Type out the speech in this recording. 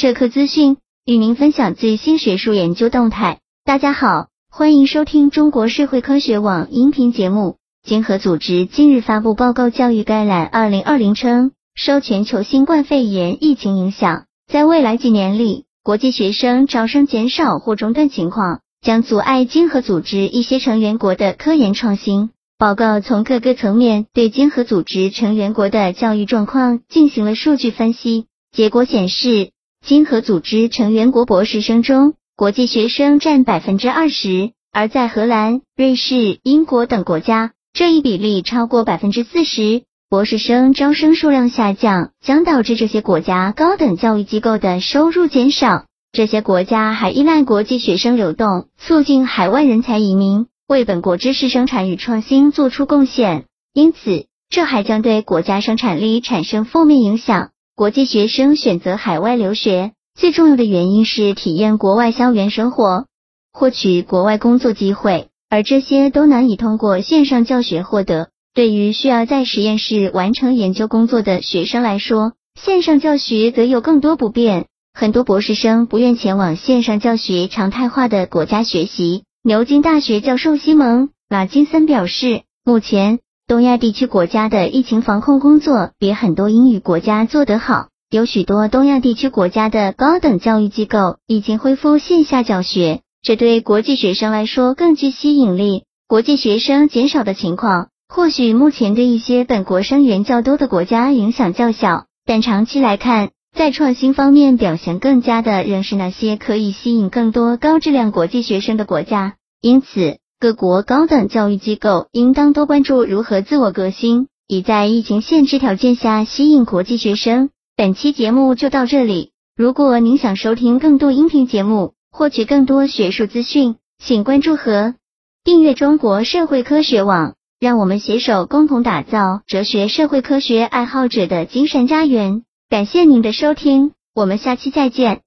社科资讯，与您分享最新学术研究动态。大家好，欢迎收听中国社会科学网音频节目。经合组织近日发布报告《教育概览二零二零》称，受全球新冠肺炎疫情影响，在未来几年里，国际学生招生减少或中断情况将阻碍经合组织一些成员国的科研创新。报告从各个层面对经合组织成员国的教育状况进行了数据分析，结果显示，经合组织成员国博士生中，国际学生占百分之二十，而在荷兰、瑞士、英国等国家，这一比例超过百分之四十。博士生招生数量下降，将导致这些国家高等教育机构的收入减少。这些国家还依赖国际学生流动，促进海外人才移民。为本国知识生产与创新做出贡献，因此这还将对国家生产力产生负面影响。国际学生选择海外留学，最重要的原因是体验国外校园生活，获取国外工作机会，而这些都难以通过线上教学获得。对于需要在实验室完成研究工作的学生来说，线上教学则有更多不便。很多博士生不愿前往线上教学常态化的国家学习。牛津大学教授西蒙·马金森表示，目前东亚地区国家的疫情防控工作比很多英语国家做得好。有许多东亚地区国家的高等教育机构已经恢复线下教学，这对国际学生来说更具吸引力。国际学生减少的情况，或许目前对一些本国生源较多的国家影响较小，但长期来看，在创新方面表现更佳的仍是那些可以吸引更多高质量国际学生的国家。因此，各国高等教育机构应当多关注如何自我革新，以在疫情限制条件下吸引国际学生。本期节目就到这里。如果您想收听更多音频节目，获取更多学术资讯，请关注和订阅中国社会科学网。让我们携手共同打造哲学社会科学爱好者的精神家园。感谢您的收听，我们下期再见。